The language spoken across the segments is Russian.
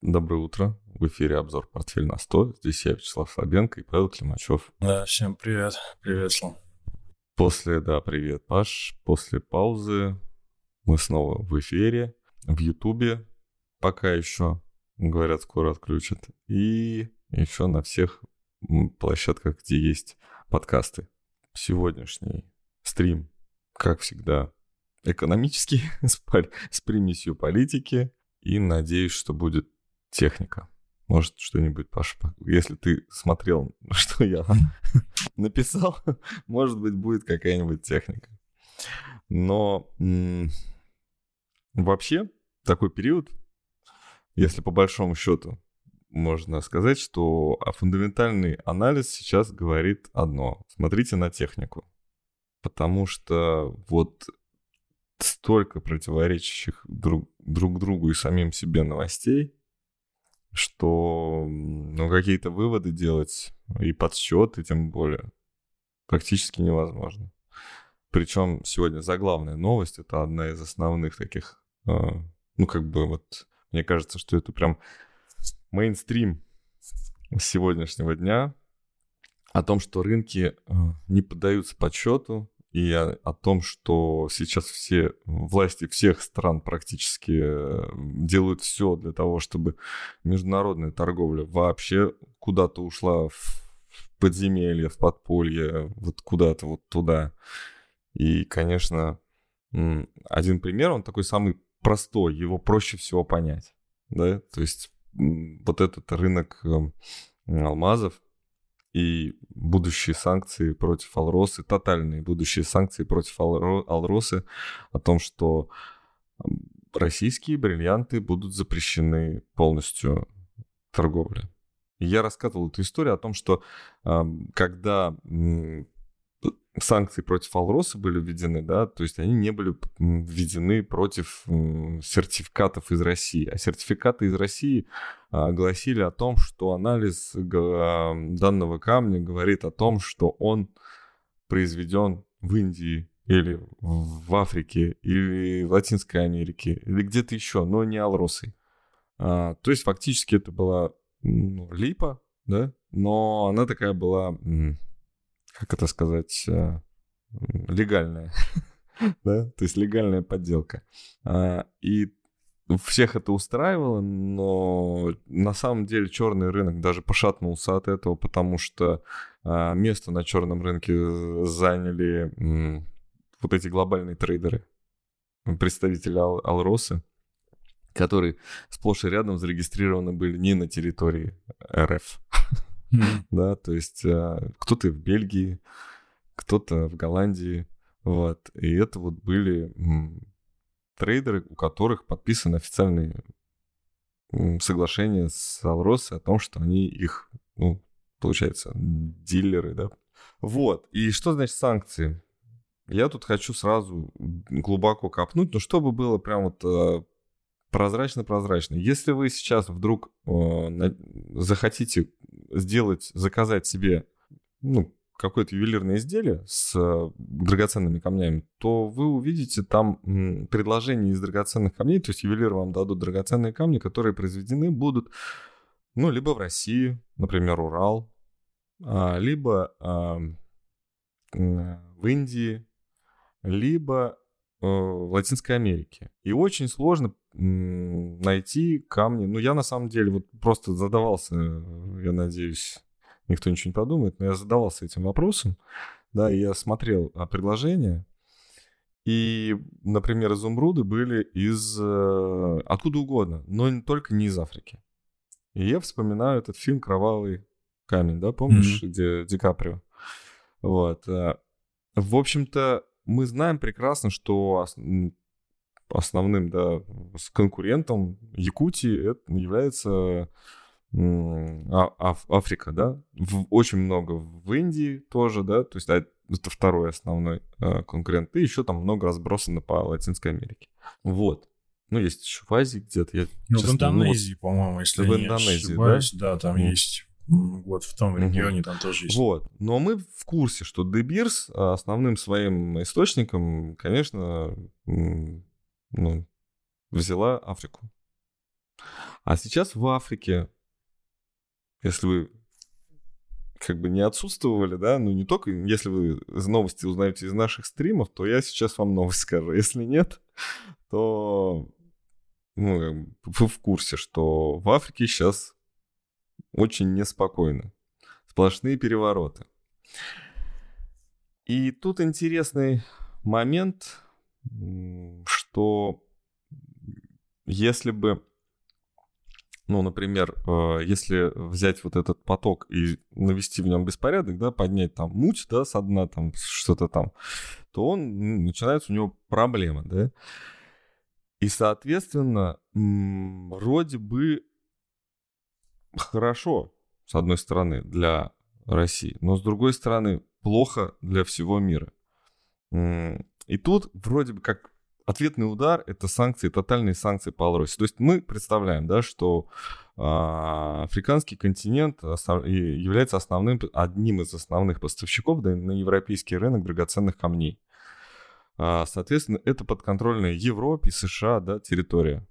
Доброе утро. В эфире обзор «Портфель на 100». Здесь я, Вячеслав Слабенко и Павел Климачев. Да, всем привет. Привет, Слав. После, да, привет, Паш. После паузы мы снова в эфире, в Ютубе. Пока еще, говорят, скоро отключат. И еще на всех площадках, где есть подкасты. Сегодняшний стрим, как всегда, экономический, с, с примесью политики. И надеюсь, что будет техника. Может, что-нибудь, Паша, если ты смотрел, что я написал, может быть, будет какая-нибудь техника. Но вообще такой период, если по большому счету можно сказать, что фундаментальный анализ сейчас говорит одно. Смотрите на технику. Потому что вот столько противоречащих друг, друг другу и самим себе новостей, что ну, какие-то выводы делать и подсчеты, тем более, практически невозможно. Причем сегодня заглавная новость, это одна из основных таких, э, ну, как бы вот, мне кажется, что это прям мейнстрим сегодняшнего дня о том, что рынки э, не поддаются подсчету, и о, о том, что сейчас все власти всех стран практически э, делают все для того, чтобы международная торговля вообще куда-то ушла в подземелье, в подполье, вот куда-то вот туда. И, конечно, один пример, он такой самый простой, его проще всего понять, да, то есть вот этот рынок эм, алмазов, и будущие санкции против Алросы, тотальные будущие санкции против Алросы о том, что российские бриллианты будут запрещены полностью торговля. я рассказывал эту историю о том, что когда санкции против Алроса были введены, да, то есть они не были введены против сертификатов из России. А сертификаты из России а, гласили о том, что анализ данного камня говорит о том, что он произведен в Индии или в Африке, или в Латинской Америке, или где-то еще, но не Алросой. А, то есть фактически это была ну, липа, да, но она такая была как это сказать, э, легальная, да, то есть легальная подделка. А, и всех это устраивало, но на самом деле черный рынок даже пошатнулся от этого, потому что а, место на черном рынке заняли вот эти глобальные трейдеры, представители Ал- Алросы, которые сплошь и рядом зарегистрированы были не на территории РФ. да, то есть а, кто-то в Бельгии, кто-то в Голландии, вот, и это вот были трейдеры, у которых подписаны официальные соглашения с Алрос о том, что они их, ну, получается, дилеры, да. Вот, и что значит санкции? Я тут хочу сразу глубоко копнуть, но чтобы было прям вот а, прозрачно-прозрачно. Если вы сейчас вдруг э, захотите сделать, заказать себе ну, какое-то ювелирное изделие с э, драгоценными камнями, то вы увидите там м, предложение из драгоценных камней, то есть ювелиры вам дадут драгоценные камни, которые произведены будут, ну, либо в России, например, Урал, а, либо а, в Индии, либо э, в Латинской Америке. И очень сложно найти камни. Ну, я на самом деле вот просто задавался, я надеюсь, никто ничего не подумает, но я задавался этим вопросом, да, и я смотрел а, предложения, и, например, изумруды были из э, откуда угодно, но только не из Африки. И я вспоминаю этот фильм «Кровавый камень», да, помнишь, mm-hmm. где Ди Каприо? Вот. Э, в общем-то, мы знаем прекрасно, что основным, да, с конкурентом Якутии это является а, Африка, да, в, очень много в Индии тоже, да, то есть это второй основной э, конкурент, и еще там много разбросано по Латинской Америке. Вот. Ну, есть еще в Азии где-то. Я, ну, честно, в Индонезии, ну, по-моему, если в Индонезии, ошибаюсь, да? да, там mm. есть вот в том регионе там тоже есть. Вот. Но мы в курсе, что Дебирс основным своим источником, конечно, ну, взяла Африку. А сейчас в Африке, если вы как бы не отсутствовали, да, ну не только, если вы новости узнаете из наших стримов, то я сейчас вам новость скажу. Если нет, то ну, вы в курсе, что в Африке сейчас очень неспокойно. Сплошные перевороты. И тут интересный момент, что если бы ну, например, э, если взять вот этот поток и навести в нем беспорядок, да, поднять там муть, да, со дна там что-то там, то он, начинается у него проблема, да. И, соответственно, вроде бы хорошо, с одной стороны, для России, но с другой стороны, плохо для всего мира. И тут вроде бы как ответный удар — это санкции, тотальные санкции по Алросе. То есть мы представляем, да, что э, африканский континент является основным, одним из основных поставщиков да, на европейский рынок драгоценных камней. А, соответственно, это подконтрольная Европе США да, территория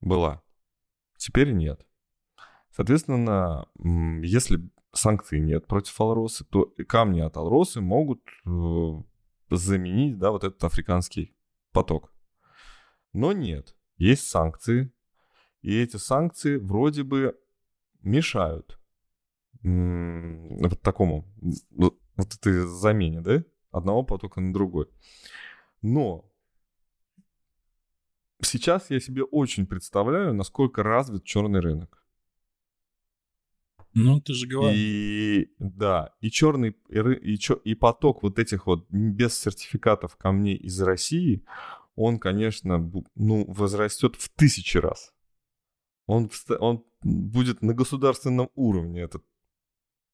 была. Теперь нет. Соответственно, если санкций нет против Алросы, то камни от Алросы могут э, заменить да, вот этот африканский поток. Но нет, есть санкции, и эти санкции вроде бы мешают вот такому, вот этой замене, да, одного потока на другой. Но сейчас я себе очень представляю, насколько развит черный рынок. Ну, ты же говоришь. И да, и черный, и, и, и поток вот этих вот без сертификатов камней из России, он, конечно, ну, возрастет в тысячи раз. Он, он будет на государственном уровне, этот,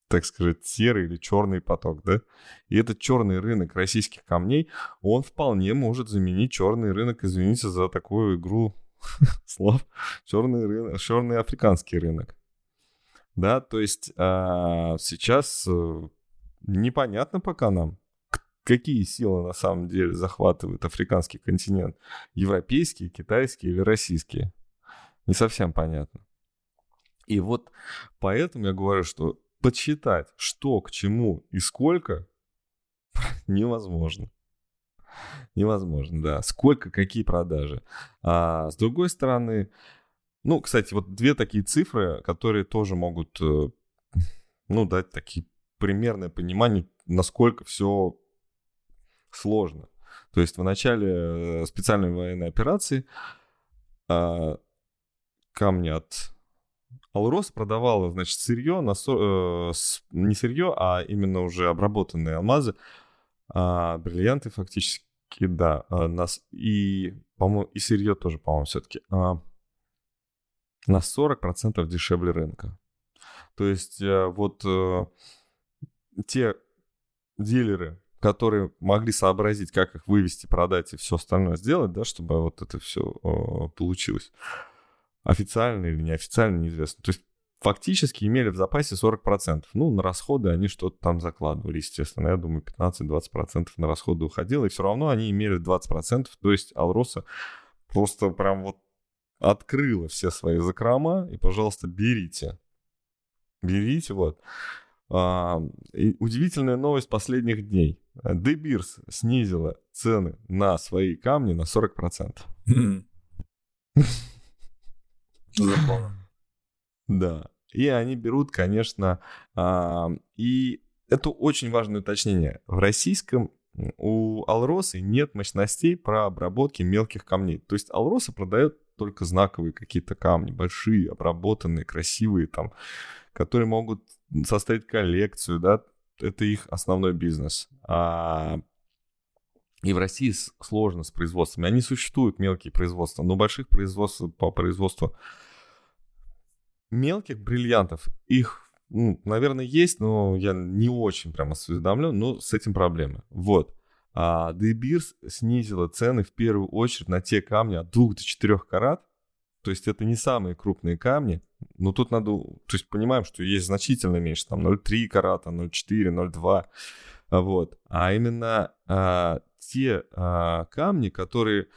так сказать, серый или черный поток, да? И этот черный рынок российских камней, он вполне может заменить черный рынок, извините за такую игру слов, черный, рынок, черный африканский рынок. Да, то есть а, сейчас э, непонятно пока нам, какие силы на самом деле захватывают африканский континент. Европейские, китайские или российские. Не совсем понятно. И вот поэтому я говорю, что подсчитать, что к чему и сколько, невозможно. Невозможно, да. Сколько, какие продажи. А с другой стороны, ну, кстати, вот две такие цифры, которые тоже могут, э, ну, дать такие примерное понимание, насколько все сложно. То есть в начале э, специальной военной операции а, камни от Алрос продавала, значит, сырье, на, э, не сырье, а именно уже обработанные алмазы, а, бриллианты фактически, да, а, нас, и, по-моему, и сырье тоже, по-моему, все-таки. На 40% дешевле рынка. То есть э, вот э, те дилеры, которые могли сообразить, как их вывести, продать и все остальное сделать, да, чтобы вот это все получилось. Официально или неофициально, неизвестно. То есть фактически имели в запасе 40%. Ну, на расходы они что-то там закладывали, естественно. Я думаю, 15-20% на расходы уходило, и все равно они имели 20%. То есть Алроса просто прям вот открыла все свои закрома, и, пожалуйста, берите. Берите, вот. А, удивительная новость последних дней. Дебирс снизила цены на свои камни на 40%. Да. И они берут, конечно, а, и это очень важное уточнение. В российском у Алросы нет мощностей про обработки мелких камней. То есть Алроса продает только знаковые какие-то камни, большие, обработанные, красивые там, которые могут составить коллекцию, да, это их основной бизнес. А... И в России сложно с производствами. Они существуют, мелкие производства, но больших производств по производству мелких бриллиантов, их, ну, наверное, есть, но я не очень прям осведомлен, но с этим проблемы. Вот. А Beers снизила цены в первую очередь на те камни от 2 до 4 карат. То есть это не самые крупные камни, но тут надо, то есть понимаем, что есть значительно меньше, там 0,3 карата, 0,4, 0,2, вот. А именно а, те а, камни, которые,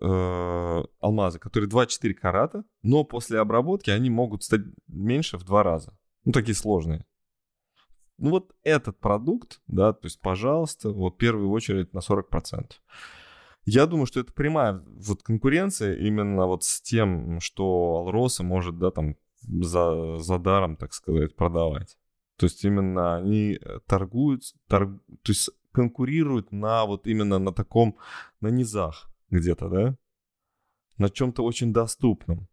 э, алмазы, которые 2-4 карата, но после обработки они могут стать меньше в два раза. Ну, такие сложные. Ну, вот этот продукт, да, то есть, пожалуйста, вот в первую очередь на 40%. Я думаю, что это прямая вот конкуренция именно вот с тем, что Алроса может, да, там за, за даром, так сказать, продавать. То есть именно они э, торгуют, торг, то есть конкурируют на вот именно на таком, на низах где-то, да? На чем-то очень доступном.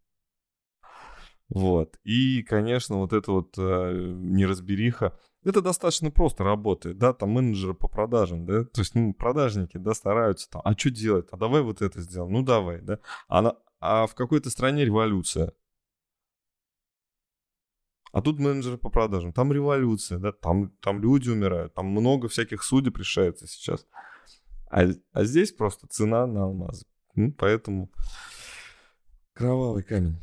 Вот. И, конечно, вот это вот э, неразбериха, это достаточно просто работает, да, там менеджеры по продажам, да, то есть, ну, продажники, да, стараются там, а что делать, а давай вот это сделаем, ну, давай, да, а, на, а в какой-то стране революция, а тут менеджеры по продажам. Там революция, да, там, там люди умирают, там много всяких судеб решается сейчас. А, а здесь просто цена на алмазы. Ну, поэтому кровавый камень.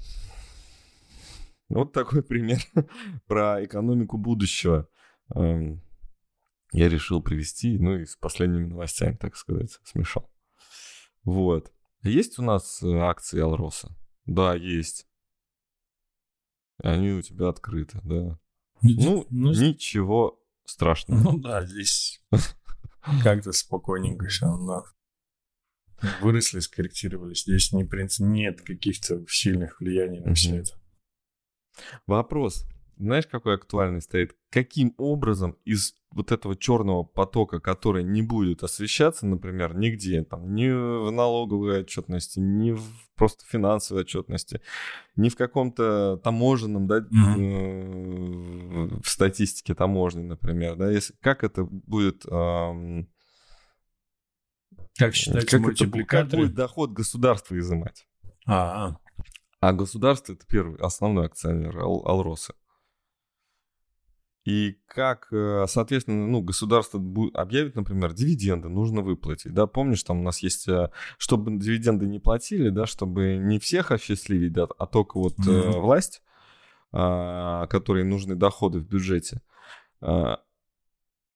Вот такой пример про экономику будущего. Эм, я решил привести, ну и с последними новостями, так сказать, смешал. Вот. Есть у нас э, акции Алроса? Да, есть они у тебя открыты, да. Ну, ну ничего страшного. Ну да, здесь как-то спокойненько все, да. Выросли, скорректировались. Здесь не, принцип, нет каких-то сильных влияний на все это. Вопрос. Знаешь, какой актуальный стоит? Каким образом из вот этого черного потока, который не будет освещаться, например, нигде, там, ни в налоговой отчетности, ни в просто финансовой отчетности, ни в каком-то таможенном, да, mm-hmm. в статистике таможни, например, да, если, как это будет... Эм, как считать как, это, как будет доход государства изымать? А, а государство это первый, основной акционер Ал- Алроса. И как, э, соответственно, ну, государство объявит, например, дивиденды нужно выплатить, да, помнишь, там у нас есть, э, чтобы дивиденды не платили, да, чтобы не всех осчастливить, да, а только вот mm-hmm. власть, а, которой нужны доходы в бюджете, а,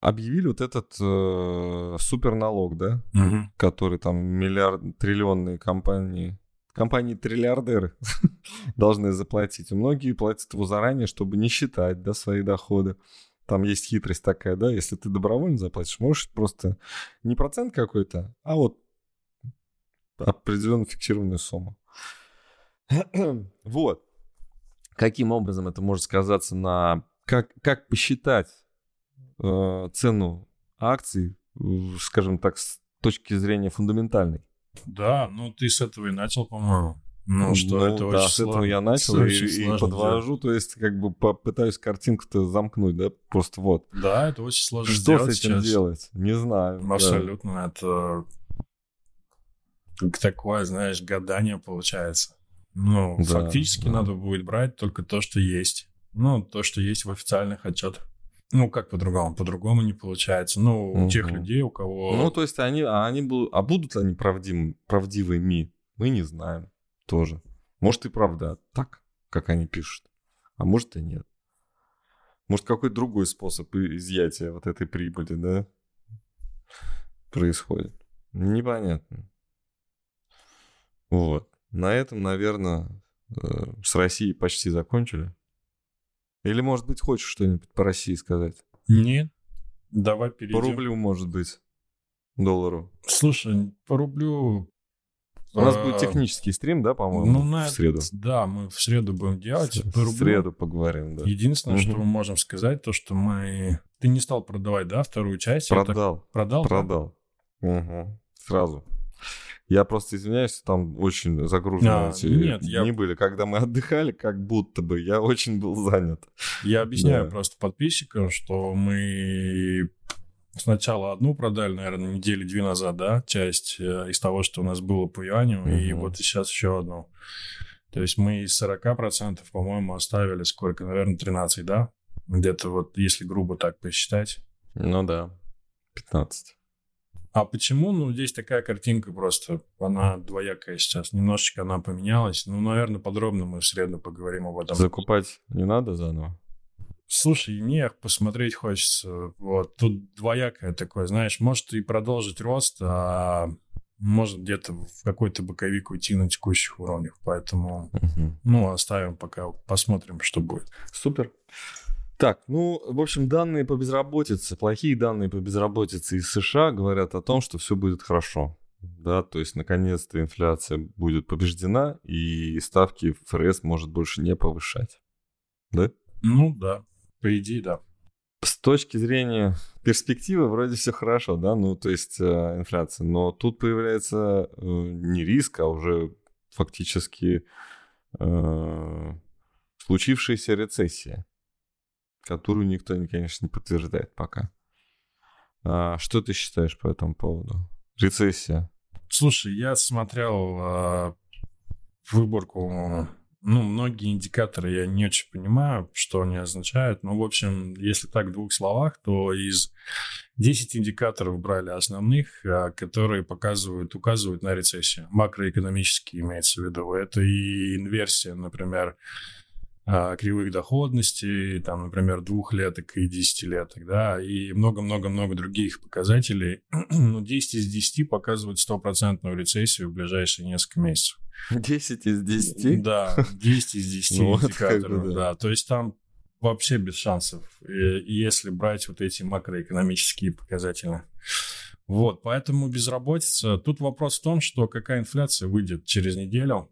объявили вот этот э, суперналог, да, mm-hmm. который там миллиард, триллионные компании компании триллиардеры должны заплатить. Многие платят его заранее, чтобы не считать да, свои доходы. Там есть хитрость такая, да, если ты добровольно заплатишь, можешь просто не процент какой-то, а вот определенную фиксированную сумму. вот. Каким образом это может сказаться на... Как, как посчитать э, цену акций, скажем так, с точки зрения фундаментальной? Да, ну ты с этого и начал, по-моему. Ну, что ну, это да, очень с этого я начал и, и подвожу, делать. то есть как бы попытаюсь картинку-то замкнуть, да, просто вот. Да, это очень сложно что сделать с этим сейчас. делать? Не знаю. Абсолютно, да. это такое, знаешь, гадание получается. Ну, да, фактически да. надо будет брать только то, что есть. Ну, то, что есть в официальных отчетах. Ну, как по-другому? По-другому не получается. Ну, у угу. тех людей, у кого... Ну, то есть они, а они будут, а будут ли они правдивыми, правдивыми? Мы не знаем тоже. Может и правда так, как они пишут, а может и нет. Может какой-то другой способ изъятия вот этой прибыли, да, происходит. Непонятно. Вот. На этом, наверное, э, с Россией почти закончили. Или, может быть, хочешь что-нибудь по России сказать? Нет. Давай перейдем. По рублю, может быть, доллару. Слушай, по рублю... У нас будет а, технический стрим, да, по-моему, ну, на в среду? Да, мы в среду будем делать. В, по рублю. среду поговорим, да. Единственное, угу. что мы можем сказать, то, что мы... Ты не стал продавать, да, вторую часть? Продал. Так... Продал? Продал. Да? Угу. Сразу. Я просто извиняюсь, там очень загруженные а, эти нет, дни я... были, когда мы отдыхали, как будто бы я очень был занят. Я объясняю да. просто подписчикам, что мы сначала одну продали, наверное, недели две назад, да, часть э, из того, что у нас было по юаню, угу. и вот сейчас еще одну. То есть мы из 40%, по-моему, оставили сколько? Наверное, 13, да? Где-то вот, если грубо так посчитать. Ну да, 15. А почему? Ну, здесь такая картинка просто, она двоякая сейчас. Немножечко она поменялась. Ну, наверное, подробно мы в среду поговорим об этом. Закупать не надо заново? Слушай, мне посмотреть хочется. Вот тут двоякое такое, знаешь, может и продолжить рост, а может где-то в какой-то боковик уйти на текущих уровнях. Поэтому, угу. ну, оставим пока, посмотрим, что будет. Супер. Так, ну, в общем, данные по безработице, плохие данные по безработице из США говорят о том, что все будет хорошо. Да, то есть, наконец-то инфляция будет побеждена, и ставки ФРС может больше не повышать. Да? Ну, да. По идее, да. С точки зрения перспективы вроде все хорошо, да, ну, то есть э, инфляция, но тут появляется э, не риск, а уже фактически э, случившаяся рецессия которую никто, конечно, не подтверждает пока. А, что ты считаешь по этому поводу? Рецессия. Слушай, я смотрел а, выборку ну, многие индикаторы я не очень понимаю, что они означают. Но, в общем, если так в двух словах, то из 10 индикаторов брали основных, а, которые показывают, указывают на рецессию. Макроэкономические имеется в виду. Это и инверсия, например, кривых доходности, там, например, двухлеток и десятилеток, да, и много-много-много других показателей. ну, 10 из 10 показывают стопроцентную рецессию в ближайшие несколько месяцев. 10 из 10? Да, 10 из 10 ну, индикаторов, вот да. То есть там вообще без шансов, если брать вот эти макроэкономические показатели. Вот, поэтому безработица. Тут вопрос в том, что какая инфляция выйдет через неделю.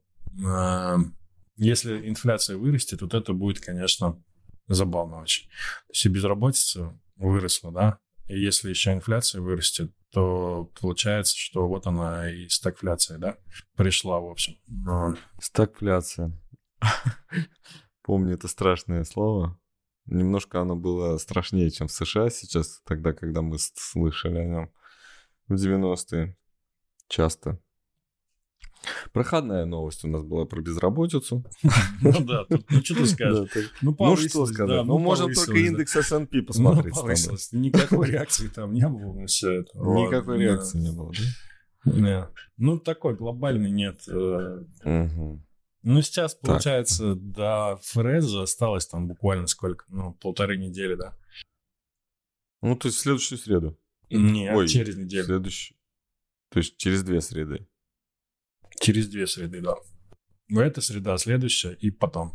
А, если инфляция вырастет, вот это будет, конечно, забавно очень. То есть и безработица выросла, да, и если еще инфляция вырастет, то получается, что вот она и стагфляция, да, пришла, в общем. Стагфляция. Помню это страшное слово. Немножко оно было страшнее, чем в США сейчас, тогда, когда мы слышали о нем в 90-е. Часто. Проходная новость у нас была про безработицу. Ну да, ну что ты скажешь? Ну, ну что сказать, ну можем только индекс S&P ну, посмотреть. Никакой реакции там не было на все это. Никакой реакции не было, да? Ну такой глобальный нет. Э. Ну, сейчас, получается, до Фреза осталось там буквально сколько? Ну, полторы недели, да. Ну, то есть в следующую среду? Нет, через неделю. Следующий. То есть через две среды. Через две среды, да. В эта среда, следующая и потом.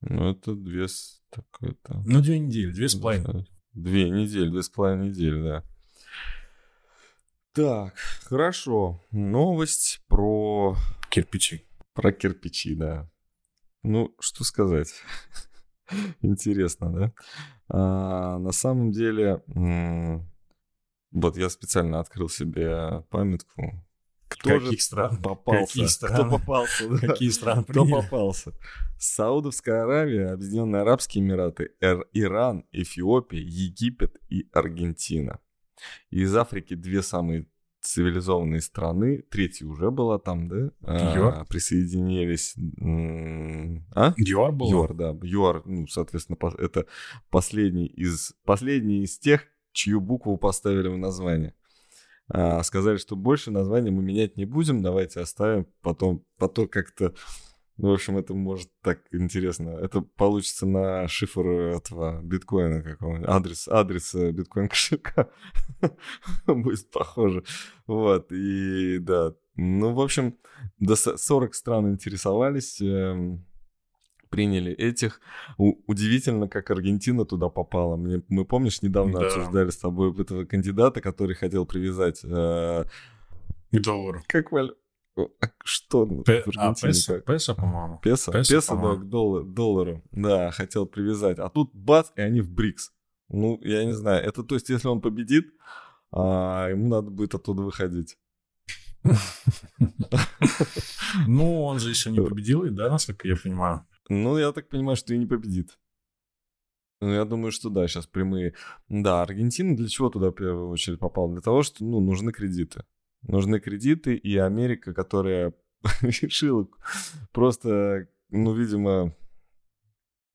Ну, это две... Так, это... Ну, две недели, две с половиной. Две недели, две с половиной недели, да. Так, хорошо. Новость про... Кирпичи. Про кирпичи, да. Ну, что сказать. Интересно, да? А, на самом деле, вот я специально открыл себе памятку кто Каких же стран? попался? Какие страны? Кто попался? Да? Какие страны Кто попался? Саудовская Аравия, Объединенные Арабские Эмираты, Иран, Эфиопия, Египет и Аргентина. Из Африки две самые цивилизованные страны, третья уже была там, да? ЮАР. А, присоединились. А? ЮАР был? ЮАР, да. ЮАР, ну, соответственно, это последний из, последний из тех, чью букву поставили в название. А, сказали, что больше название мы менять не будем, давайте оставим, потом, потом как-то, ну, в общем, это может так интересно, это получится на шифр этого биткоина какого-нибудь, адрес, адрес биткоин кошелька будет похоже, вот, и да, ну, в общем, до 40 стран интересовались, эм, приняли этих. У- удивительно, как Аргентина туда попала. Мне, мы, помнишь, недавно да. обсуждали с тобой этого кандидата, который хотел привязать... Э, К доллару. Как валю... А что П... А, песо, песо, по-моему. Песо, песо, песо да, к доллар, доллару. Да, хотел привязать. А тут бац, и они в БРИКС. Ну, я не знаю. Это то есть, если он победит, а, ему надо будет оттуда выходить. Ну, он же еще не победил, да, насколько я понимаю. Ну, я так понимаю, что и не победит. Ну, я думаю, что да, сейчас прямые. Да, Аргентина для чего туда в первую очередь попала? Для того, что, ну, нужны кредиты. Нужны кредиты, и Америка, которая решила просто, ну, видимо,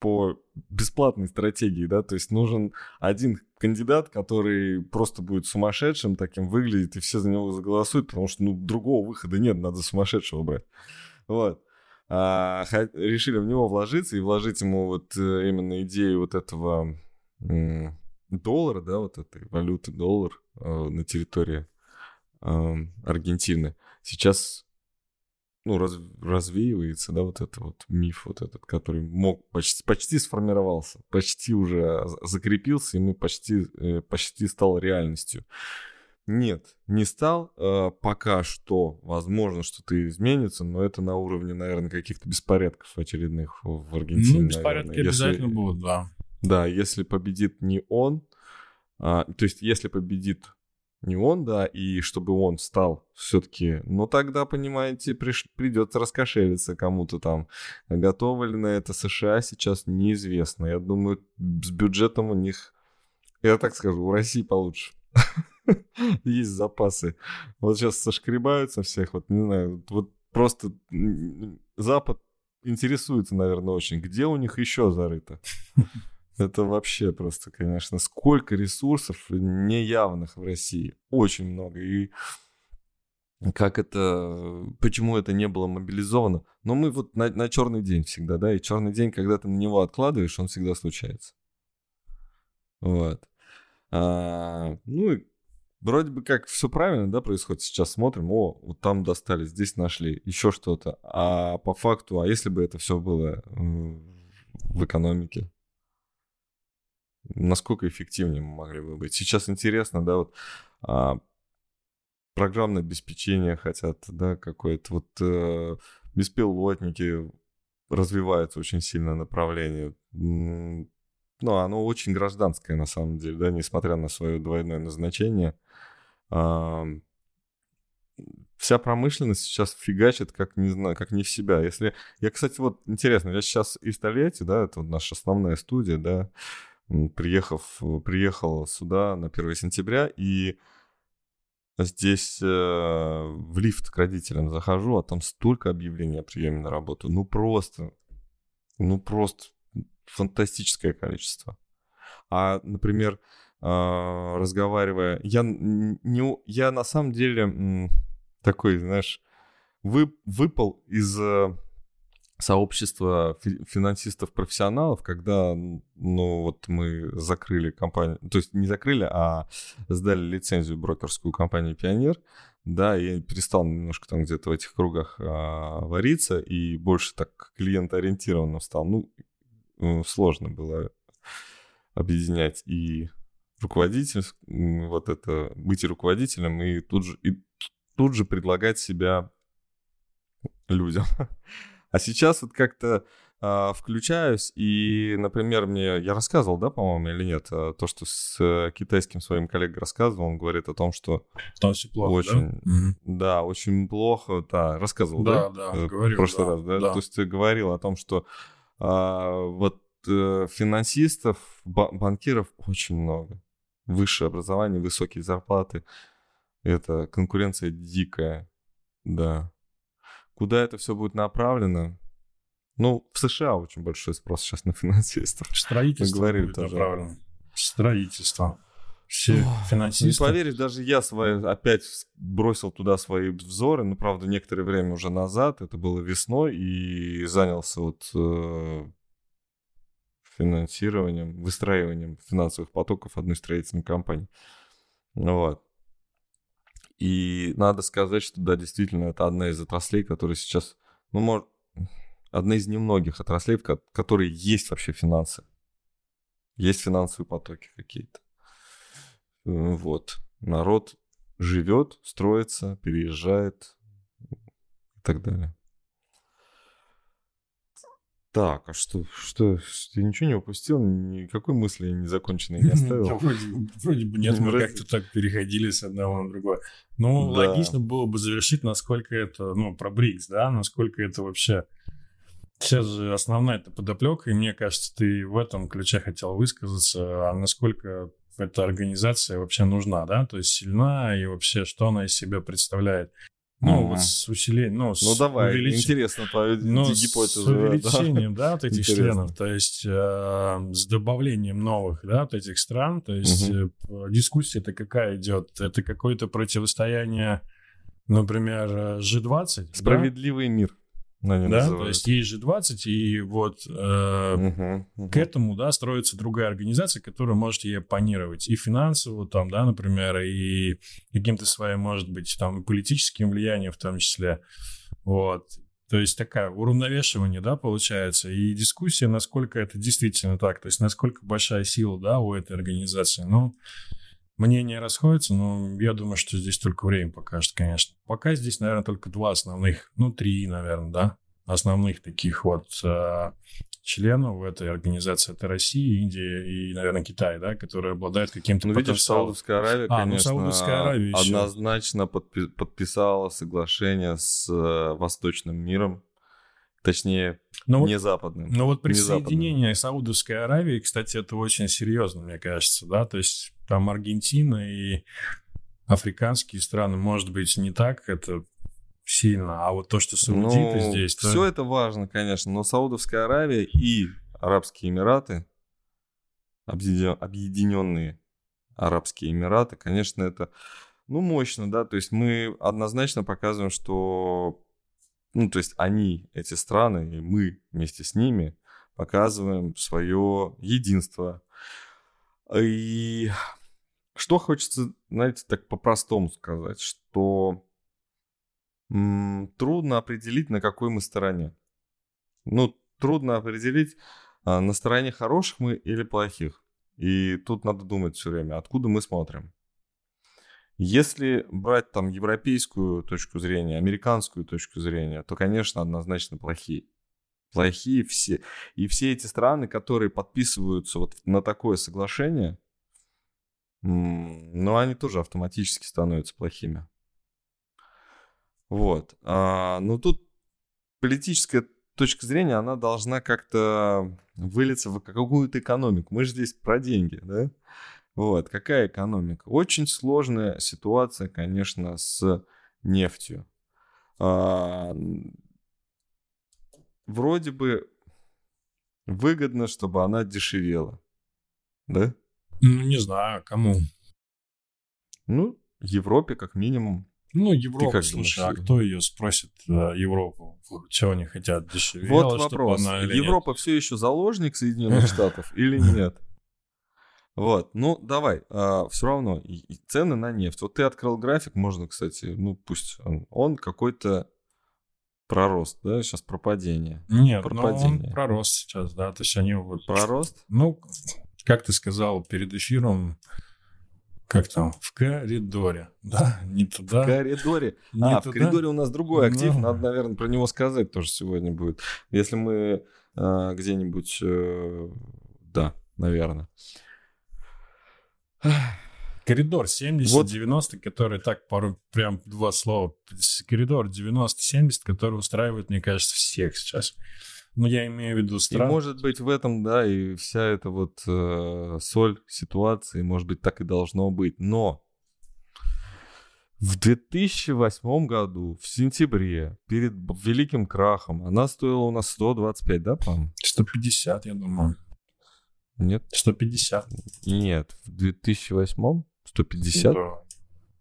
по бесплатной стратегии, да, то есть нужен один кандидат, который просто будет сумасшедшим таким выглядит, и все за него заголосуют, потому что, ну, другого выхода нет, надо сумасшедшего брать. Вот. А, решили в него вложиться и вложить ему вот э, именно идею вот этого доллара, да, вот этой валюты доллар э, на территории э, Аргентины. Сейчас ну, раз, развеивается, да, вот этот вот миф, вот этот, который мог, почти, почти сформировался, почти уже закрепился, и мы почти, э, почти стал реальностью. Нет, не стал. Э, пока что, возможно, что-то изменится, но это на уровне, наверное, каких-то беспорядков очередных в Аргентине. Ну, беспорядки наверное. обязательно если, будут, да. Да, если победит не он, а, то есть если победит не он, да, и чтобы он стал все-таки, ну тогда, понимаете, приш... придется раскошелиться кому-то там. Готовы ли на это США сейчас, неизвестно. Я думаю, с бюджетом у них, я так скажу, у России получше. Есть запасы. Вот сейчас сошкребаются всех, вот не знаю, вот просто Запад интересуется, наверное, очень, где у них еще зарыто. Это вообще просто, конечно, сколько ресурсов неявных в России. Очень много. И как это, почему это не было мобилизовано. Но мы вот на, на черный день всегда, да, и черный день, когда ты на него откладываешь, он всегда случается. Вот. А, ну и вроде бы как все правильно, да, происходит. Сейчас смотрим, о, вот там достали, здесь нашли, еще что-то. А по факту, а если бы это все было в экономике? насколько эффективнее мы могли бы быть. Сейчас интересно, да, вот а, программное обеспечение хотят, да, какое-то вот э, беспилотники развивается очень сильное направление. Ну, оно очень гражданское на самом деле, да, несмотря на свое двойное назначение. А, вся промышленность сейчас фигачит как не знаю, как не в себя. Если я, кстати, вот интересно, я сейчас из Тольятти, да, это вот наша основная студия, да, приехав, приехал сюда на 1 сентября, и здесь э, в лифт к родителям захожу, а там столько объявлений о приеме на работу. Ну просто, ну просто фантастическое количество. А, например, э, разговаривая, я, не, я на самом деле такой, знаешь, вы, выпал из э, сообщество финансистов-профессионалов, когда, ну, вот мы закрыли компанию, то есть не закрыли, а сдали лицензию брокерскую компании «Пионер», да, и перестал немножко там где-то в этих кругах а, вариться, и больше так клиентоориентированно стал. Ну, сложно было объединять и руководитель, вот это, быть руководителем, и тут же, и тут же предлагать себя людям. А сейчас вот как-то э, включаюсь, и, например, мне, я рассказывал, да, по-моему, или нет, э, то, что с э, китайским своим коллегой рассказывал, он говорит о том, что... Там все плохо, очень, да? Да, очень плохо, да, рассказывал, да? Да, да, говорил, В прошлый да, раз, да? да? То есть ты говорил о том, что э, вот э, финансистов, банкиров очень много. Высшее образование, высокие зарплаты. Это конкуренция дикая, да. Куда это все будет направлено? Ну, в США очень большой спрос сейчас на финансистов. Строительство Мы говорили будет тоже. направлено. Строительство. Все финансисты. Ну, поверишь, даже я свои, опять бросил туда свои взоры, ну, правда, некоторое время уже назад, это было весной, и занялся вот э, финансированием, выстраиванием финансовых потоков одной строительной компании. Вот. И надо сказать, что да, действительно, это одна из отраслей, которая сейчас, ну, может, одна из немногих отраслей, в которой есть вообще финансы. Есть финансовые потоки какие-то. Э, вот. Народ живет, строится, переезжает и так далее. Так, а что, что, ты ничего не упустил? Никакой мысли незаконченной не оставил? Вроде, вроде бы нет, мы как-то так переходили с одного на другое. Ну, логично было бы завершить, насколько это, ну, про БРИКС, да, насколько это вообще... Сейчас же основная это подоплека, и мне кажется, ты в этом ключе хотел высказаться, а насколько эта организация вообще нужна, да, то есть сильна, и вообще что она из себя представляет. Ну, вот с усилением, ну, ну давай, увелич... интересно твою ну, гипотезу. С увеличением, да, вот этих членов, то есть э, с добавлением новых, да, вот этих стран, то есть угу. э, дискуссия-то какая идет? Это какое-то противостояние, например, G20? Справедливый да? мир. Да, называют. то есть есть G20, и вот э, угу, угу. к этому, да, строится другая организация, которая может ей оппонировать и финансово, там, да, например, и каким-то своим, может быть, там, политическим влиянием в том числе, вот. То есть такая уравновешивание, да, получается, и дискуссия, насколько это действительно так, то есть насколько большая сила, да, у этой организации. Ну, мнения расходятся, но я думаю, что здесь только время покажет, конечно. Пока здесь, наверное, только два основных, ну, три, наверное, да, основных таких вот э, членов в этой организации. Это Россия, Индия и, наверное, Китай, да, которые обладают каким-то Ну, видишь, Саудовская Аравия, а, ну, конечно, ну, Саудовская Аравия однозначно подпи- подписала соглашение с э, Восточным миром, Точнее, но не вот, западным. Но вот присоединение Саудовской Аравии, кстати, это очень серьезно, мне кажется, да, то есть там Аргентина и африканские страны, может быть, не так это сильно, а вот то, что саудиты ну, здесь... Все то... это важно, конечно, но Саудовская Аравия и Арабские Эмираты, объединенные Арабские Эмираты, конечно, это, ну, мощно, да, то есть мы однозначно показываем, что, ну, то есть они, эти страны, и мы вместе с ними показываем свое единство. И что хочется, знаете, так по-простому сказать, что м- трудно определить, на какой мы стороне. Ну, трудно определить, а, на стороне хороших мы или плохих. И тут надо думать все время, откуда мы смотрим. Если брать там европейскую точку зрения, американскую точку зрения, то, конечно, однозначно плохие. Плохие все. И все эти страны, которые подписываются вот на такое соглашение – но они тоже автоматически становятся плохими. Вот. А, но тут политическая точка зрения, она должна как-то вылиться в какую-то экономику. Мы же здесь про деньги, да? Вот. Какая экономика? Очень сложная ситуация, конечно, с нефтью. А, вроде бы выгодно, чтобы она дешевела. Да? Ну, не знаю, кому. Ну, Европе как минимум. Ну, Европа, слушай, думаешь, а кто ее спросит, э, Европу, чего они хотят, дешевле? Вот вопрос. Европа нет? все еще заложник Соединенных Штатов или нет? Вот, ну давай, а, все равно цены на нефть. Вот ты открыл график, можно, кстати, ну пусть он, он какой-то пророст, да, сейчас пропадение. Нет, пропадение. Ну, он пророст сейчас, да, то есть они вот... Пророст? Ну, как ты сказал перед эфиром, как там, в коридоре, да, не туда. В коридоре. Не а, туда. в коридоре у нас другой актив, ну... надо, наверное, про него сказать тоже сегодня будет. Если мы э, где-нибудь, э, да, наверное. Коридор 70-90, вот. который так пару, прям два слова. Коридор 90-70, который устраивает, мне кажется, всех сейчас. Ну, я имею в виду стран. И может быть в этом, да, и вся эта вот э, соль ситуации, может быть, так и должно быть. Но в 2008 году, в сентябре, перед великим крахом, она стоила у нас 125, да, по-моему? 150, я думаю. Нет? 150. Нет, в 2008 150? Да.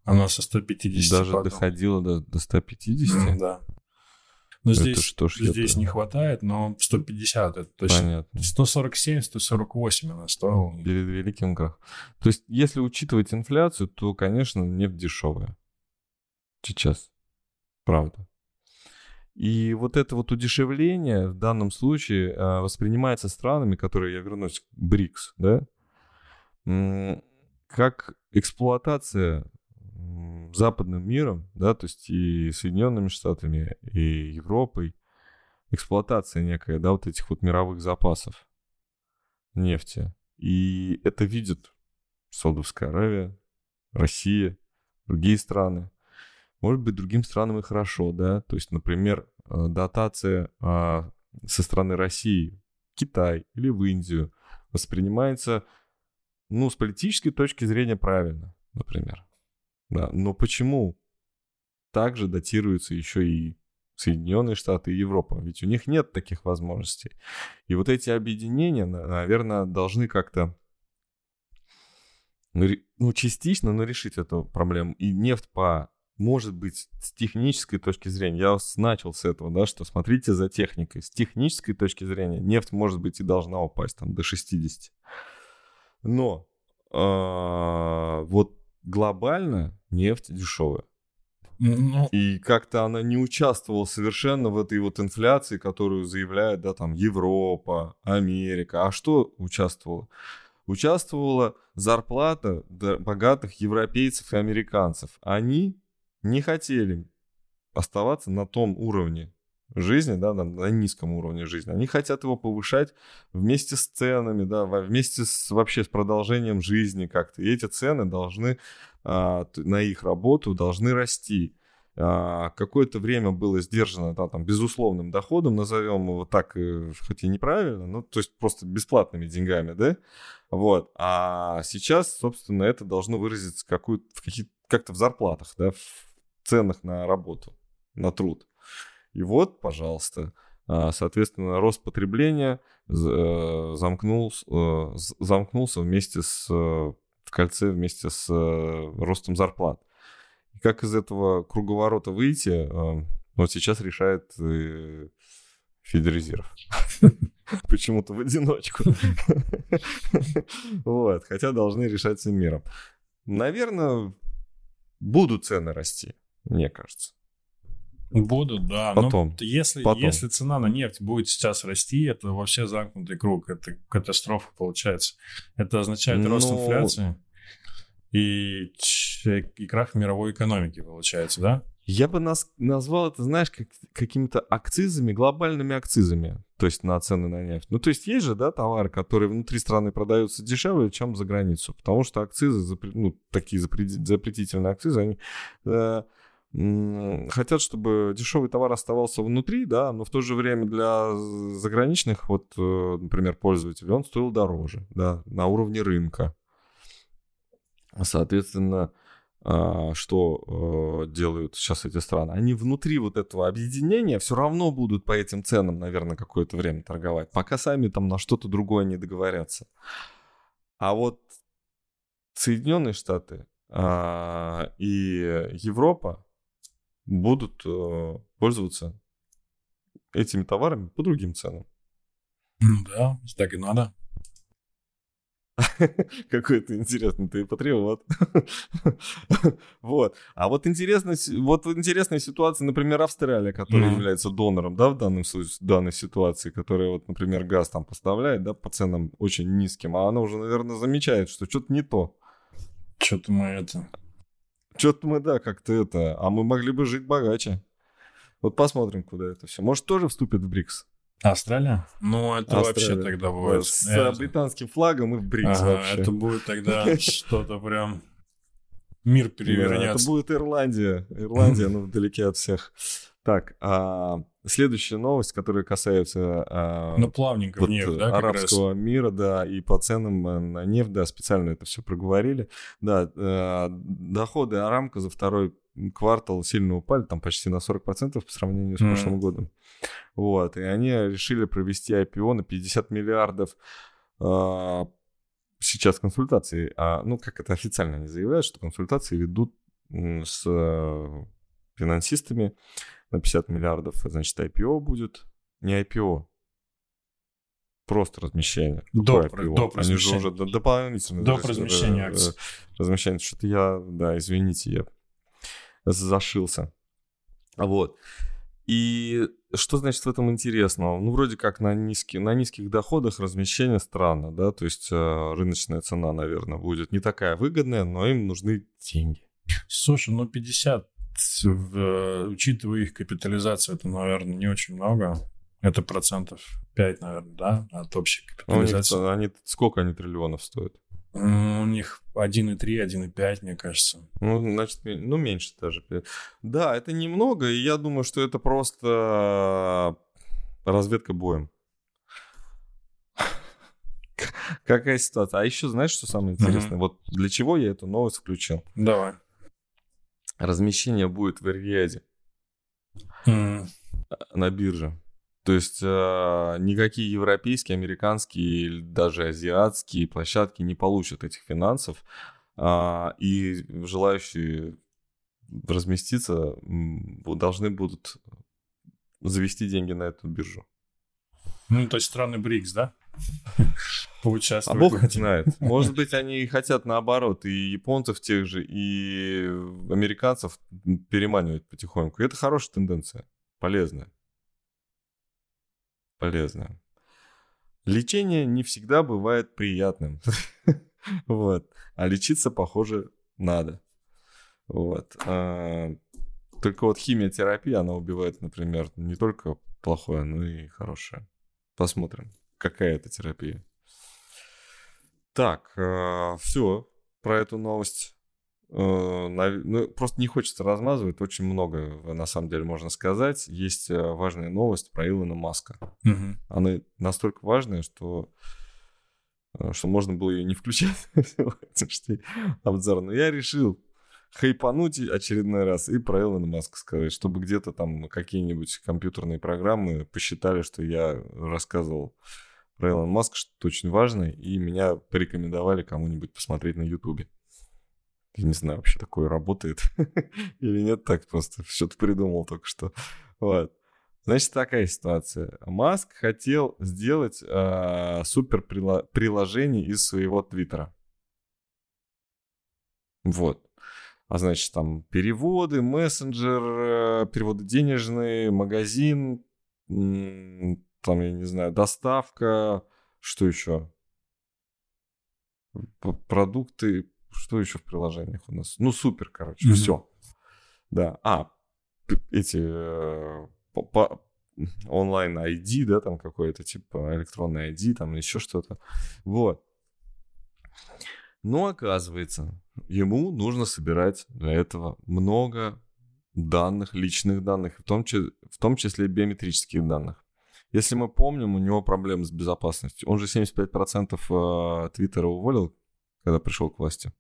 Она со 150 Даже падала. доходила до, до 150? Да. Но это здесь, что ж здесь не хватает, но 150 это точно. Понятно. 147, 148 она стоила. Перед великим крахом. То есть, если учитывать инфляцию, то, конечно, нефть дешевая. Сейчас. Правда. И вот это вот удешевление в данном случае э, воспринимается странами, которые, я вернусь к БРИКС, да, как эксплуатация западным миром, да, то есть и Соединенными Штатами, и Европой, эксплуатация некая, да, вот этих вот мировых запасов нефти. И это видит Саудовская Аравия, Россия, другие страны. Может быть, другим странам и хорошо, да, то есть, например, э, дотация а, со стороны России, Китай или в Индию воспринимается, ну, с политической точки зрения правильно, например. Да, но почему также датируются еще и Соединенные Штаты и Европа? Ведь у них нет таких возможностей. И вот эти объединения, наверное, должны как-то ну, частично, но решить эту проблему. И нефть по может быть, с технической точки зрения, я начал с этого, да, что смотрите за техникой. С технической точки зрения нефть, может быть, и должна упасть там до 60. Но э, вот глобально нефть дешевая. Ну... И как-то она не участвовала совершенно в этой вот инфляции, которую заявляет, да, там, Европа, Америка. А что участвовала? Участвовала зарплата богатых европейцев и американцев. Они не хотели оставаться на том уровне жизни, да, на, на низком уровне жизни. Они хотят его повышать вместе с ценами, да, вместе с вообще с продолжением жизни как-то. И эти цены должны а, на их работу должны расти. А, какое-то время было сдержано да, там, безусловным доходом, назовем его так, э, хоть и неправильно, ну, то есть просто бесплатными деньгами, да, вот. А сейчас, собственно, это должно выразиться какую в какие как-то в зарплатах, да, ценах на работу, на труд. И вот, пожалуйста, а, соответственно, рост потребления э, замкнулся, э, замкнулся вместе с, э, в кольце вместе с ростом зарплат. И как из этого круговорота выйти, вот сейчас решает Федрезерв. Почему-то в одиночку. Вот, хотя должны решать всем миром. Наверное, будут цены расти, мне кажется. Будут, да. Потом. Но если, Потом. если цена на нефть будет сейчас расти, это вообще замкнутый круг. Это катастрофа получается. Это означает Но... рост ну, инфляции и, и крах мировой экономики, получается, да? Я бы нас назвал это, знаешь, как, какими-то акцизами, глобальными акцизами, то есть на цены на нефть. Ну, то есть есть же, да, товары, которые внутри страны продаются дешевле, чем за границу, потому что акцизы, ну, такие запретительные акцизы, они э, хотят, чтобы дешевый товар оставался внутри, да, но в то же время для заграничных, вот, э, например, пользователей, он стоил дороже, да, на уровне рынка. Соответственно, а, что э, делают сейчас эти страны? Они внутри вот этого объединения все равно будут по этим ценам, наверное, какое-то время торговать, пока сами там на что-то другое не договорятся. А вот Соединенные Штаты а, и Европа, будут э, пользоваться этими товарами по другим ценам. Ну да, так и надо. Какой ты интересный, ты патриот. вот. А вот, интересно, вот интересная ситуация, например, Австралия, которая mm-hmm. является донором, да, в данном в данной ситуации, которая, вот, например, газ там поставляет, да, по ценам очень низким, а она уже, наверное, замечает, что что-то не то. Что-то мы это... Что-то мы, да, как-то это... А мы могли бы жить богаче. Вот посмотрим, куда это все. Может, тоже вступит в БРИКС? Австралия? Ну, это Австралия. вообще тогда будет... С это... британским флагом и в БРИКС ага, вообще. Это будет тогда что-то прям... Мир перевернется. это будет Ирландия. Ирландия, ну, вдалеке от всех. Так, а, следующая новость, которая касается а, ну, плавненько вот, нефть, да, арабского мира, да, и по ценам э, на нефть, да, специально это все проговорили. Да, а, доходы Арамка за второй квартал сильно упали, там почти на 40% по сравнению с mm. прошлым годом. Вот, и они решили провести IPO на 50 миллиардов а, сейчас консультации, а, ну, как это официально они заявляют, что консультации ведут с э, финансистами на 50 миллиардов, значит, IPO будет. Не IPO, просто размещение. Доп, IPO? доп Они же уже дополнительно. Доп размещение акций. Размещение. Что-то я, да, извините, я зашился. Вот. И что значит в этом интересного? Ну, вроде как на, низких на низких доходах размещение странно, да, то есть э, рыночная цена, наверное, будет не такая выгодная, но им нужны деньги. Слушай, ну 50 в, учитывая их капитализацию, это, наверное, не очень много. Это процентов 5, наверное, да, от общей капитализации. Ну, они, сколько они триллионов стоят? У них 1,3, 1,5, мне кажется. Ну, значит, ну, меньше даже. Да, это немного, и я думаю, что это просто разведка боем. Какая ситуация? А еще знаешь, что самое интересное? Вот для чего я эту новость включил? Давай размещение будет в Эрриаде mm. на бирже. То есть э, никакие европейские, американские или даже азиатские площадки не получат этих финансов. Э, и желающие разместиться, должны будут завести деньги на эту биржу. Ну, то есть страны БРИКС, да? Поучаствовать. А бог знает. Может быть, они хотят наоборот, и японцев тех же, и американцев переманивать потихоньку. И это хорошая тенденция, полезная. Полезная. Лечение не всегда бывает приятным. Вот. А лечиться, похоже, надо. Вот. А, только вот химиотерапия, она убивает, например, не только плохое, но и хорошее. Посмотрим, какая это терапия. Так, э, все про эту новость. Э, ну, просто не хочется размазывать, очень много, на самом деле, можно сказать. Есть э, важная новость про Илона Маска. Угу. Она настолько важная, что что можно было ее не включать в обзор. Но я решил хайпануть очередной раз и про Илона Маска сказать, чтобы где-то там какие-нибудь компьютерные программы посчитали, что я рассказывал про Илона Маска, что это очень важно, и меня порекомендовали кому-нибудь посмотреть на Ютубе. Я не знаю, вообще такое работает или нет, так просто что-то придумал только что. Вот. Значит, такая ситуация. Маск хотел сделать э, супер приложение из своего твиттера. Вот. А значит, там переводы, мессенджер, э, переводы денежные, магазин, там, я не знаю, доставка, что еще? Продукты, что еще в приложениях у нас? Ну, супер, короче, mm-hmm. все. Да. А, эти э, по, онлайн ID, да, там какой-то типа электронный ID, там еще что-то. Вот. Но оказывается, ему нужно собирать для этого много данных, личных данных, в том, числе, в том числе биометрических данных. Если мы помним, у него проблемы с безопасностью. Он же 75% э, Твиттера уволил, когда пришел к власти.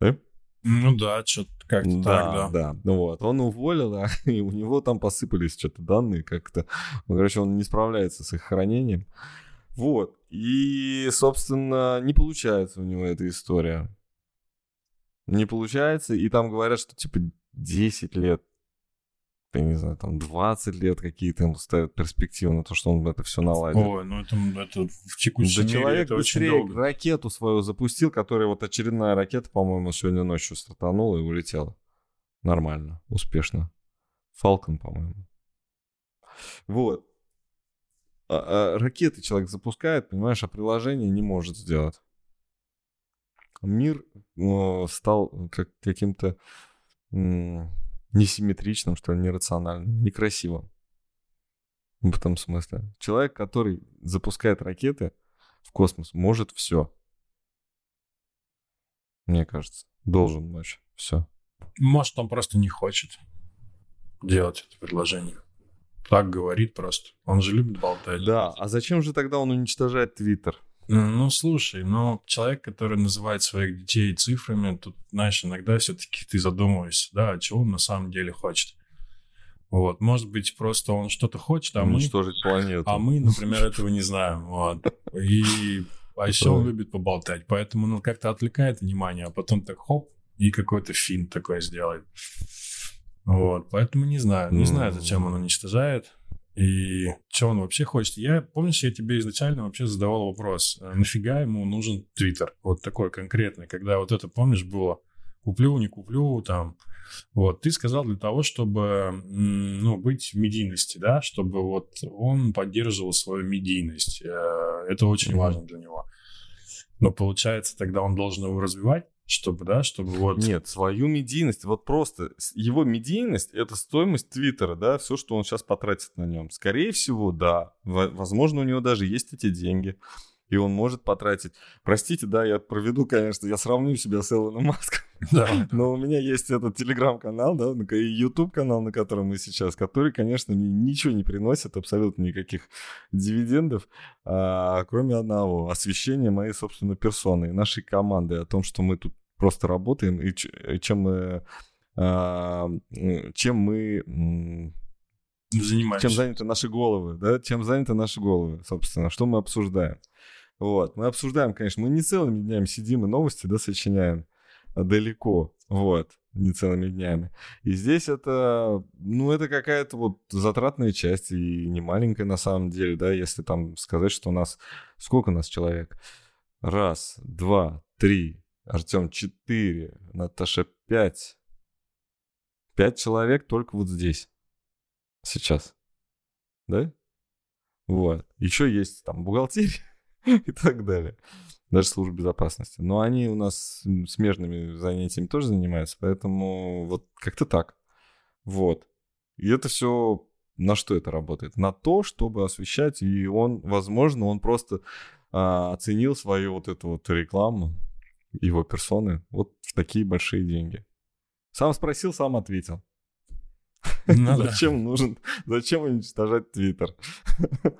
Да? Ну да, что-то как-то да, так, да. Да, ну вот. Он уволил, а, и у него там посыпались что-то данные как-то. Ну, короче, он не справляется с их хранением. Вот. И, собственно, не получается у него эта история. Не получается. И там говорят, что типа 10 лет, я не знаю, там 20 лет какие-то ему ставят перспективы на то, что он это все наладит. Ой, ну это, это в текущем да мире человек это быстрее очень долго. ракету свою запустил, которая вот очередная ракета, по-моему, сегодня ночью стартанула и улетела. Нормально, успешно. Falcon, по-моему. Вот. А, а, ракеты человек запускает, понимаешь, а приложение не может сделать. Мир э, стал как, каким-то э, несимметричным, что ли, нерациональным, некрасивым. В этом смысле. Человек, который запускает ракеты в космос, может все. Мне кажется. Должен мочь. Все. Может, он просто не хочет делать это предложение так говорит просто. Он же любит болтать. Да, а зачем же тогда он уничтожает Твиттер? Ну, слушай, ну, человек, который называет своих детей цифрами, тут, знаешь, иногда все-таки ты задумываешься, да, а чего он на самом деле хочет. Вот, может быть, просто он что-то хочет, а Уничтожить мы... планету. А мы, например, этого не знаем, вот. И... А еще он любит поболтать, поэтому он как-то отвлекает внимание, а потом так хоп, и какой-то финт такой сделает. Вот, поэтому не знаю, не знаю, зачем он уничтожает и что он вообще хочет. Я, помнишь, я тебе изначально вообще задавал вопрос, а нафига ему нужен Твиттер? Вот такой конкретный, когда вот это, помнишь, было куплю, не куплю, там. Вот, ты сказал для того, чтобы, ну, быть в медийности, да, чтобы вот он поддерживал свою медийность. Э, это очень важно для него. Но получается, тогда он должен его развивать? Чтобы, да, чтобы вот... Нет, свою медийность, вот просто его медийность — это стоимость Твиттера, да, все, что он сейчас потратит на нем. Скорее всего, да, возможно, у него даже есть эти деньги, и он может потратить. Простите, да, я проведу, конечно, я сравню себя с Элоном Маском, да. но у меня есть этот телеграм-канал, да, и YouTube-канал, на котором мы сейчас, который, конечно, мне ничего не приносит, абсолютно никаких дивидендов, а, кроме одного — освещения моей, собственно, персоны и нашей команды о том, что мы тут просто работаем, и, чем мы... А, чем мы Занимаемся. Чем заняты наши головы, да? Чем заняты наши головы, собственно, что мы обсуждаем. Вот, мы обсуждаем, конечно, мы не целыми днями сидим и новости, да, сочиняем а далеко, вот. не целыми днями. И здесь это, ну, это какая-то вот затратная часть, и не маленькая на самом деле, да, если там сказать, что у нас... Сколько у нас человек? Раз, два, три, Артем четыре, Наташа пять. Пять человек только вот здесь. Сейчас. Да? Вот. Еще есть там бухгалтерия и так далее. Даже служба безопасности. Но они у нас смежными занятиями тоже занимаются, поэтому вот как-то так. Вот. И это все на что это работает? На то, чтобы освещать, и он, возможно, он просто а, оценил свою вот эту вот рекламу, его персоны, вот в такие большие деньги. Сам спросил, сам ответил. Ну, зачем нужен, зачем уничтожать Твиттер?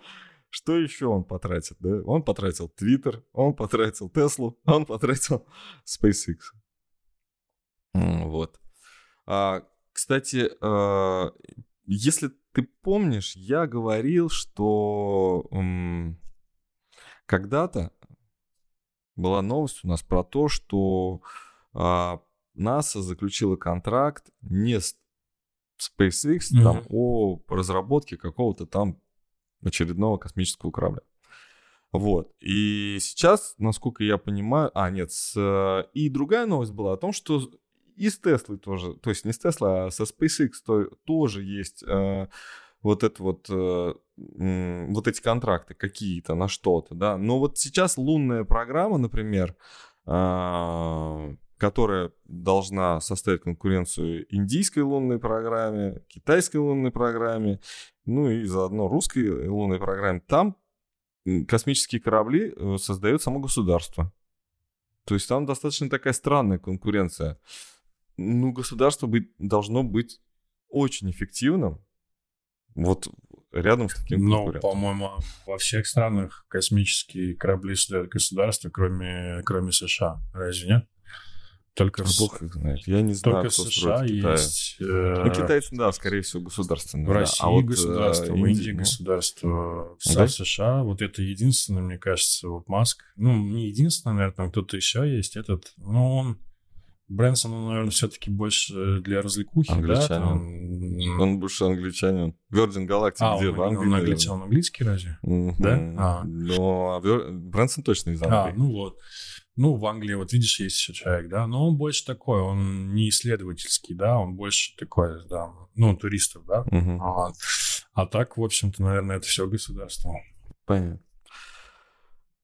Что еще он потратит? Да? Он потратил Твиттер, он потратил Теслу, он потратил SpaceX. Вот. А, кстати, а, если ты помнишь, я говорил, что м, когда-то была новость у нас про то, что а, НАСА заключила контракт не с SpaceX mm-hmm. там, о разработке какого-то там очередного космического корабля. Вот. И сейчас, насколько я понимаю... А, нет, с... и другая новость была о том, что и с Теслой тоже, то есть не с Теслой, а со SpaceX то, тоже есть э, вот это вот, э, э, вот эти контракты какие-то на что-то, да. Но вот сейчас лунная программа, например, э, которая должна составить конкуренцию индийской лунной программе, китайской лунной программе, ну и заодно русской лунной программе. Там космические корабли э, создает само государство. То есть там достаточно такая странная конкуренция. Ну, государство быть, должно быть очень эффективным. Вот рядом с таким Ну, по-моему, во всех странах космические корабли создают государство, кроме, кроме США. Разве нет? Только а Бог их знает. Я не знаю, Только кто США есть. Э, ну, китайцы, да, скорее всего, государственные. В России а вот, э, государство, в Индии ну... государство, в да? США. Вот это единственное, мне кажется, вот Маск. Ну, не единственное, наверное, там кто-то еще есть. Этот, ну, он... Брэнсон, он, наверное, все-таки больше для развлекухи, англичанин. да? Там... Он больше англичанин. Virgin Galactic, а, где он, в Англии. Он, англичан, он английский разве? Mm-hmm. Да? А. Но Брэнсон точно из Англии. А, ну вот. Ну, в Англии, вот видишь, есть еще человек, да, но он больше такой, он не исследовательский, да, он больше такой, да, ну, туристов, да. Угу. А, а так, в общем-то, наверное, это все государство. Понятно.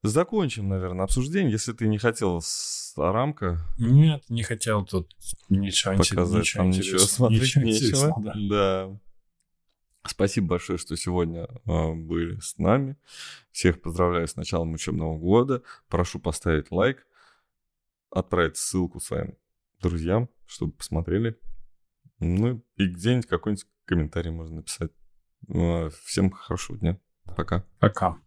Закончим, наверное, обсуждение, если ты не хотел с рамка. Нет, не хотел тут ничего показать, ничего там ничего смотреть ничего. нечего. Да. да. Спасибо большое, что сегодня э, были с нами. Всех поздравляю с началом учебного года. Прошу поставить лайк, отправить ссылку своим друзьям, чтобы посмотрели. Ну и где-нибудь какой-нибудь комментарий можно написать. Э, всем хорошего дня. Пока. Пока.